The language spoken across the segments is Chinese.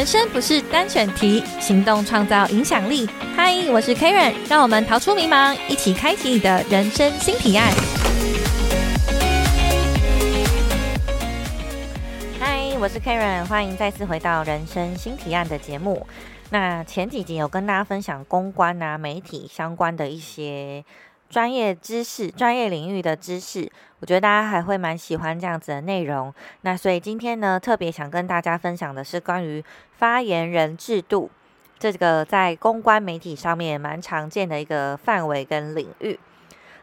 人生不是单选题，行动创造影响力。嗨，我是 Karen，让我们逃出迷茫，一起开启你的人生新提案。嗨，我是 Karen，欢迎再次回到人生新提案的节目。那前几集有跟大家分享公关啊、媒体相关的一些。专业知识、专业领域的知识，我觉得大家还会蛮喜欢这样子的内容。那所以今天呢，特别想跟大家分享的是关于发言人制度，这个在公关媒体上面蛮常见的一个范围跟领域。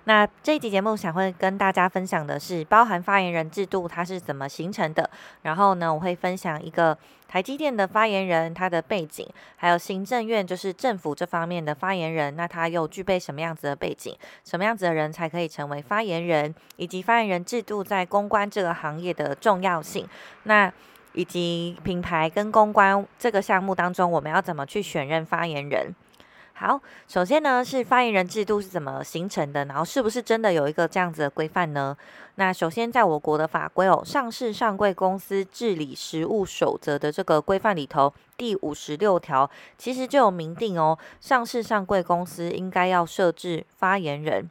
那这一集节目想会跟大家分享的是，包含发言人制度它是怎么形成的。然后呢，我会分享一个台积电的发言人他的背景，还有行政院就是政府这方面的发言人，那他又具备什么样子的背景？什么样子的人才可以成为发言人？以及发言人制度在公关这个行业的重要性？那以及品牌跟公关这个项目当中，我们要怎么去选任发言人？好，首先呢是发言人制度是怎么形成的，然后是不是真的有一个这样子的规范呢？那首先在我国的法规哦，《上市上柜公司治理实务守则》的这个规范里头，第五十六条其实就有明定哦，上市上柜公司应该要设置发言人。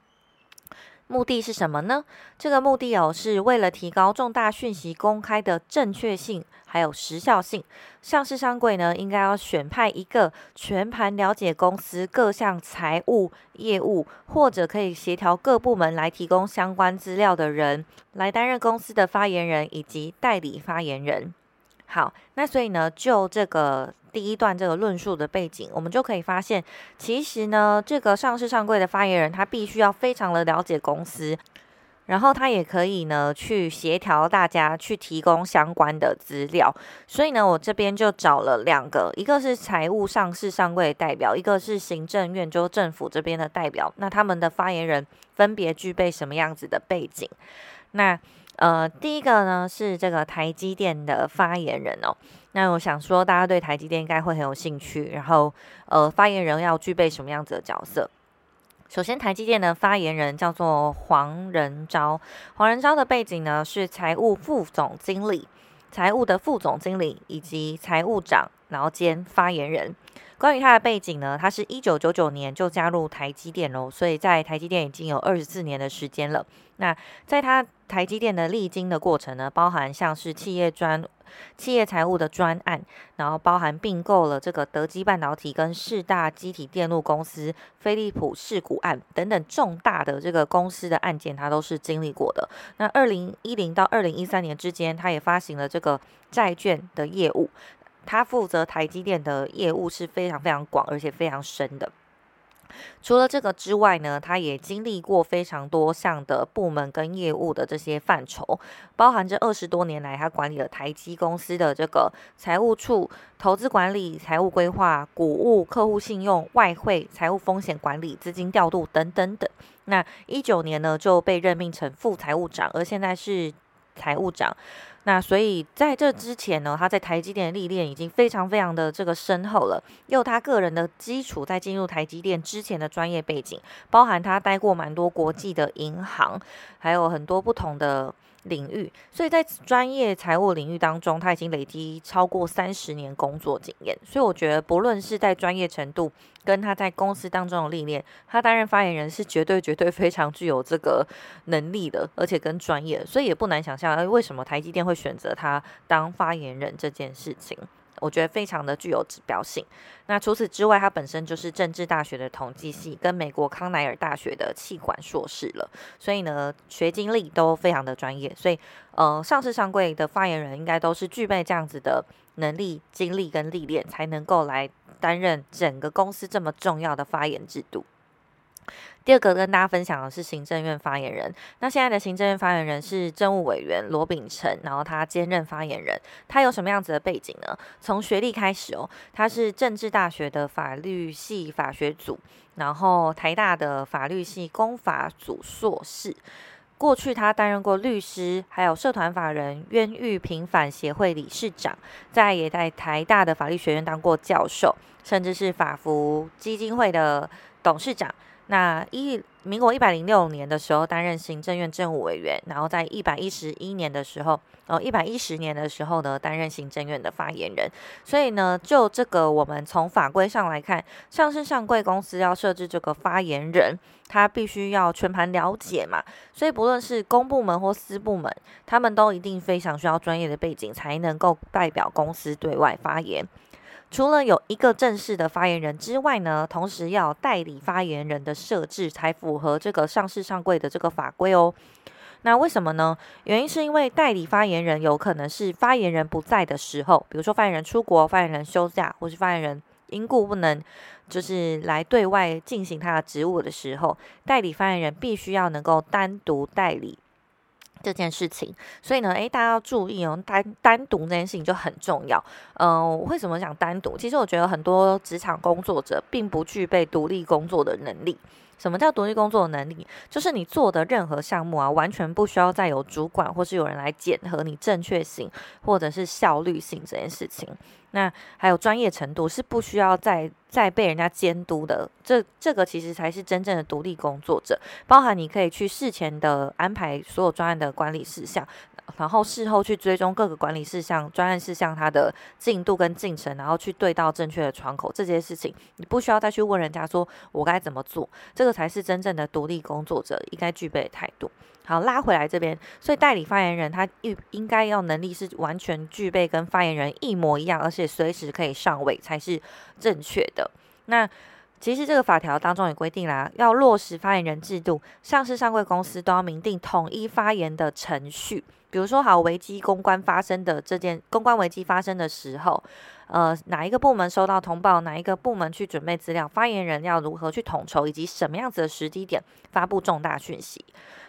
目的是什么呢？这个目的哦，是为了提高重大讯息公开的正确性，还有时效性。上市商柜呢，应该要选派一个全盘了解公司各项财务业务，或者可以协调各部门来提供相关资料的人，来担任公司的发言人以及代理发言人。好，那所以呢，就这个。第一段这个论述的背景，我们就可以发现，其实呢，这个上市上柜的发言人，他必须要非常的了解公司，然后他也可以呢去协调大家去提供相关的资料。所以呢，我这边就找了两个，一个是财务上市上柜的代表，一个是行政院就政府这边的代表。那他们的发言人分别具备什么样子的背景？那呃，第一个呢是这个台积电的发言人哦。那我想说，大家对台积电应该会很有兴趣。然后，呃，发言人要具备什么样子的角色？首先，台积电的发言人叫做黄仁昭。黄仁昭的背景呢是财务副总经理、财务的副总经理以及财务长，然后兼发言人。关于他的背景呢，他是一九九九年就加入台积电喽，所以在台积电已经有二十四年的时间了。那在他台积电的历经的过程呢，包含像是企业专、企业财务的专案，然后包含并购了这个德基半导体跟四大机体电路公司、飞利浦事股案等等重大的这个公司的案件，他都是经历过的。那二零一零到二零一三年之间，他也发行了这个债券的业务。他负责台积电的业务是非常非常广，而且非常深的。除了这个之外呢，他也经历过非常多项的部门跟业务的这些范畴，包含这二十多年来，他管理了台积公司的这个财务处、投资管理、财务规划、股务、客户信用、外汇、财务风险管理、资金调度等等等。那一九年呢，就被任命成副财务长，而现在是财务长。那所以在这之前呢，他在台积电的历练已经非常非常的这个深厚了。有他个人的基础，在进入台积电之前的专业背景，包含他待过蛮多国际的银行，还有很多不同的。领域，所以在专业财务领域当中，他已经累积超过三十年工作经验。所以我觉得，不论是在专业程度，跟他在公司当中的历练，他担任发言人是绝对绝对非常具有这个能力的，而且跟专业，所以也不难想象，为什么台积电会选择他当发言人这件事情。我觉得非常的具有指标性。那除此之外，他本身就是政治大学的统计系，跟美国康奈尔大学的气管硕士了，所以呢，学经历都非常的专业。所以，呃，上市上柜的发言人应该都是具备这样子的能力、经历跟历练，才能够来担任整个公司这么重要的发言制度。第二个跟大家分享的是行政院发言人。那现在的行政院发言人是政务委员罗秉成，然后他兼任发言人。他有什么样子的背景呢？从学历开始哦，他是政治大学的法律系法学组，然后台大的法律系公法组硕士。过去他担任过律师，还有社团法人冤狱平反协会理事长，在也在台大的法律学院当过教授，甚至是法服基金会的董事长。那一民国一百零六年的时候担任行政院政务委员，然后在一百一十一年的时候，呃，一百一十年的时候呢，担任行政院的发言人。所以呢，就这个我们从法规上来看，上市上柜公司要设置这个发言人，他必须要全盘了解嘛。所以不论是公部门或私部门，他们都一定非常需要专业的背景，才能够代表公司对外发言。除了有一个正式的发言人之外呢，同时要代理发言人的设置才符合这个上市上柜的这个法规哦。那为什么呢？原因是因为代理发言人有可能是发言人不在的时候，比如说发言人出国、发言人休假，或是发言人因故不能就是来对外进行他的职务的时候，代理发言人必须要能够单独代理。这件事情，所以呢，诶，大家要注意哦，单单独这件事情就很重要。嗯，为什么讲单独？其实我觉得很多职场工作者并不具备独立工作的能力。什么叫独立工作能力？就是你做的任何项目啊，完全不需要再有主管或是有人来检核你正确性或者是效率性这件事情。那还有专业程度是不需要再再被人家监督的，这这个其实才是真正的独立工作者。包含你可以去事前的安排所有专案的管理事项，然后事后去追踪各个管理事项、专案事项它的进度跟进程，然后去对到正确的窗口，这些事情你不需要再去问人家说我该怎么做，这个才是真正的独立工作者应该具备的态度。好，拉回来这边，所以代理发言人他应应该要能力是完全具备跟发言人一模一样，而且随时可以上位才是正确的。那其实这个法条当中也规定啦，要落实发言人制度，上市上柜公司都要明定统一发言的程序。比如说，好危机公关发生的这件公关危机发生的时候，呃，哪一个部门收到通报，哪一个部门去准备资料，发言人要如何去统筹，以及什么样子的时机点发布重大讯息。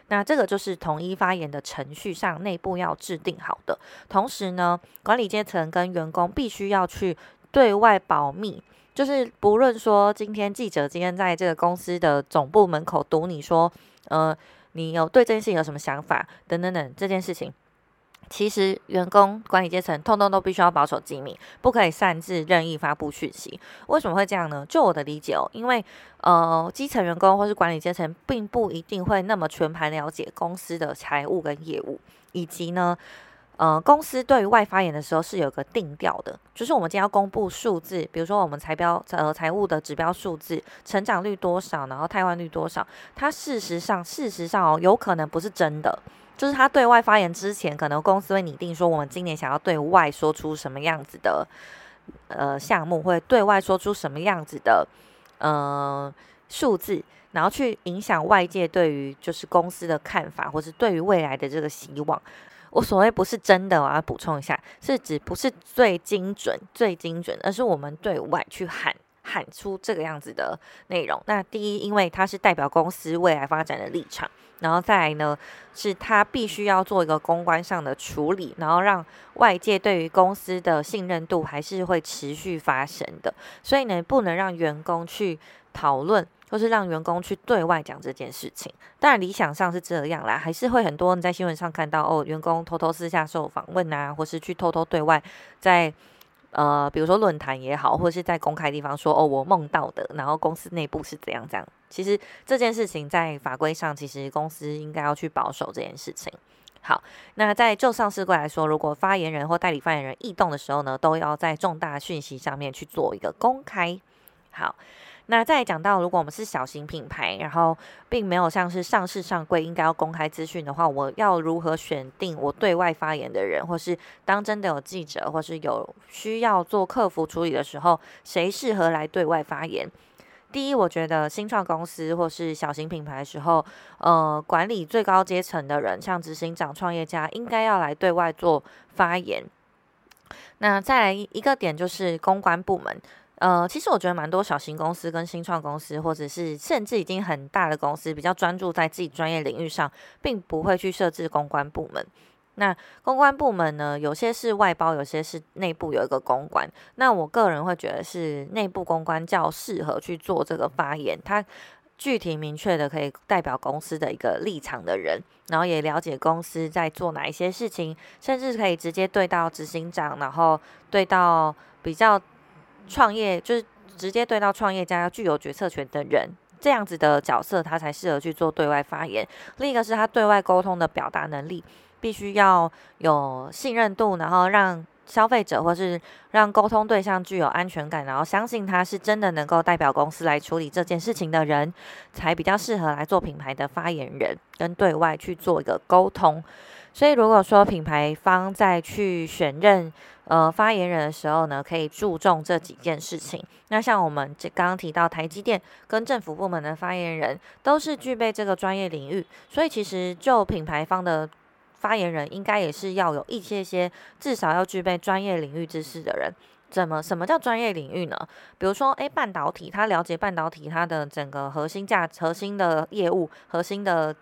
那这个就是统一发言的程序上内部要制定好的，同时呢，管理阶层跟员工必须要去对外保密，就是不论说今天记者今天在这个公司的总部门口堵你说，呃，你有对这件事情有什么想法等等等这件事情。其实，员工、管理阶层通通都必须要保守机密，不可以擅自任意发布讯息。为什么会这样呢？就我的理解哦，因为呃，基层员工或是管理阶层并不一定会那么全盘了解公司的财务跟业务，以及呢，呃，公司对于外发言的时候是有个定调的，就是我们今天要公布数字，比如说我们财标呃财务的指标数字，成长率多少，然后汰换率多少，它事实上事实上哦，有可能不是真的。就是他对外发言之前，可能公司会拟定说，我们今年想要对外说出什么样子的呃项目，会对外说出什么样子的呃数字，然后去影响外界对于就是公司的看法，或是对于未来的这个希望。我所谓不是真的，我要补充一下，是指不是最精准、最精准，而是我们对外去喊。喊出这个样子的内容。那第一，因为它是代表公司未来发展的立场；然后再来呢，是它必须要做一个公关上的处理，然后让外界对于公司的信任度还是会持续发生的。所以呢，不能让员工去讨论，或是让员工去对外讲这件事情。当然，理想上是这样啦，还是会很多人在新闻上看到哦，员工偷偷私下受访问啊，或是去偷偷对外在。呃，比如说论坛也好，或者是在公开地方说哦，我梦到的，然后公司内部是怎样怎样。其实这件事情在法规上，其实公司应该要去保守这件事情。好，那在就上市过来说，如果发言人或代理发言人异动的时候呢，都要在重大讯息上面去做一个公开。好。那再讲到，如果我们是小型品牌，然后并没有像是上市上柜应该要公开资讯的话，我要如何选定我对外发言的人，或是当真的有记者，或是有需要做客服处理的时候，谁适合来对外发言？第一，我觉得新创公司或是小型品牌的时候，呃，管理最高阶层的人，像执行长、创业家，应该要来对外做发言。那再来一个点就是公关部门。呃，其实我觉得蛮多小型公司跟新创公司，或者是甚至已经很大的公司，比较专注在自己专业领域上，并不会去设置公关部门。那公关部门呢，有些是外包，有些是内部有一个公关。那我个人会觉得是内部公关较适合去做这个发言，他具体明确的可以代表公司的一个立场的人，然后也了解公司在做哪一些事情，甚至可以直接对到执行长，然后对到比较。创业就是直接对到创业家要具有决策权的人这样子的角色，他才适合去做对外发言。另一个是他对外沟通的表达能力，必须要有信任度，然后让消费者或是让沟通对象具有安全感，然后相信他是真的能够代表公司来处理这件事情的人，才比较适合来做品牌的发言人，跟对外去做一个沟通。所以，如果说品牌方在去选任呃发言人的时候呢，可以注重这几件事情。那像我们这刚刚提到台积电跟政府部门的发言人，都是具备这个专业领域。所以，其实就品牌方的发言人，应该也是要有一些些至少要具备专业领域知识的人。怎么？什么叫专业领域呢？比如说，诶，半导体，他了解半导体它的整个核心价、核心的业务、核心的。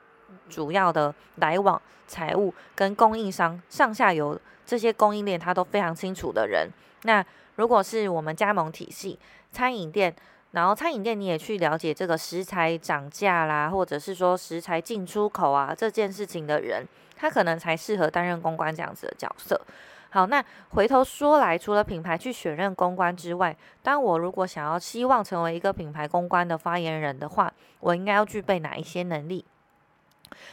主要的来往、财务跟供应商上下游这些供应链，他都非常清楚的人。那如果是我们加盟体系、餐饮店，然后餐饮店你也去了解这个食材涨价啦，或者是说食材进出口啊这件事情的人，他可能才适合担任公关这样子的角色。好，那回头说来，除了品牌去选任公关之外，当我如果想要希望成为一个品牌公关的发言人的话，我应该要具备哪一些能力？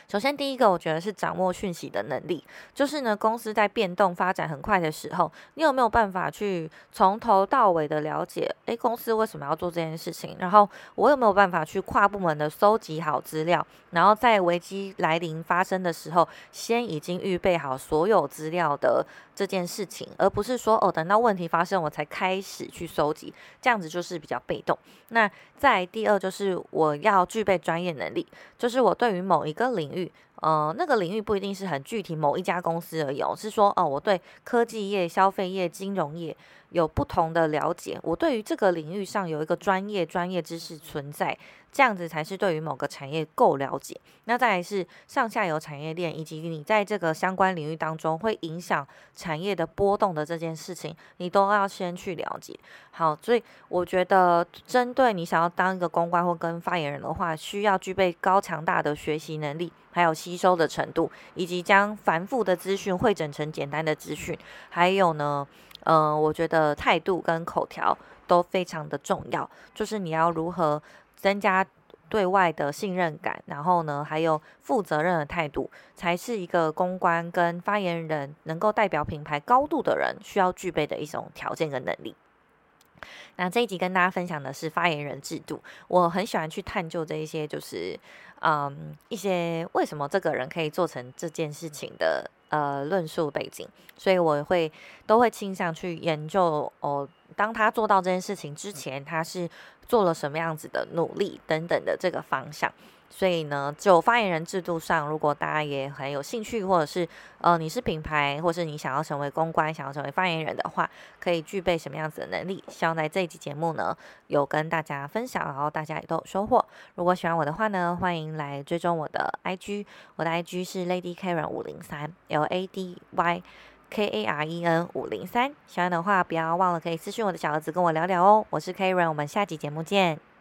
首先，第一个我觉得是掌握讯息的能力，就是呢，公司在变动发展很快的时候，你有没有办法去从头到尾的了解，诶，公司为什么要做这件事情？然后我有没有办法去跨部门的搜集好资料，然后在危机来临发生的时候，先已经预备好所有资料的这件事情，而不是说哦，等到问题发生我才开始去搜集，这样子就是比较被动。那再第二就是我要具备专业能力，就是我对于某一个的领域，呃，那个领域不一定是很具体某一家公司而已，是说哦，我对科技业、消费业、金融业有不同的了解，我对于这个领域上有一个专业专业知识存在。这样子才是对于某个产业够了解。那再来是上下游产业链，以及你在这个相关领域当中会影响产业的波动的这件事情，你都要先去了解。好，所以我觉得针对你想要当一个公关或跟发言人的话，需要具备高强大的学习能力，还有吸吸收的程度，以及将繁复的资讯汇整成简单的资讯。还有呢，呃，我觉得态度跟口条都非常的重要，就是你要如何。增加对外的信任感，然后呢，还有负责任的态度，才是一个公关跟发言人能够代表品牌高度的人需要具备的一种条件跟能力。那这一集跟大家分享的是发言人制度，我很喜欢去探究这一些，就是嗯一些为什么这个人可以做成这件事情的呃论述背景，所以我会都会倾向去研究哦。当他做到这件事情之前，他是做了什么样子的努力等等的这个方向。所以呢，就发言人制度上，如果大家也很有兴趣，或者是呃你是品牌，或是你想要成为公关，想要成为发言人的话，可以具备什么样子的能力？希望在这一期节目呢，有跟大家分享，然后大家也都有收获。如果喜欢我的话呢，欢迎来追踪我的 IG，我的 IG 是 Lady Karen 五零三 L A D Y。K A R E N 五零三，喜欢的话不要忘了可以私信我的小儿子跟我聊聊哦。我是 Karen，我们下集节目见。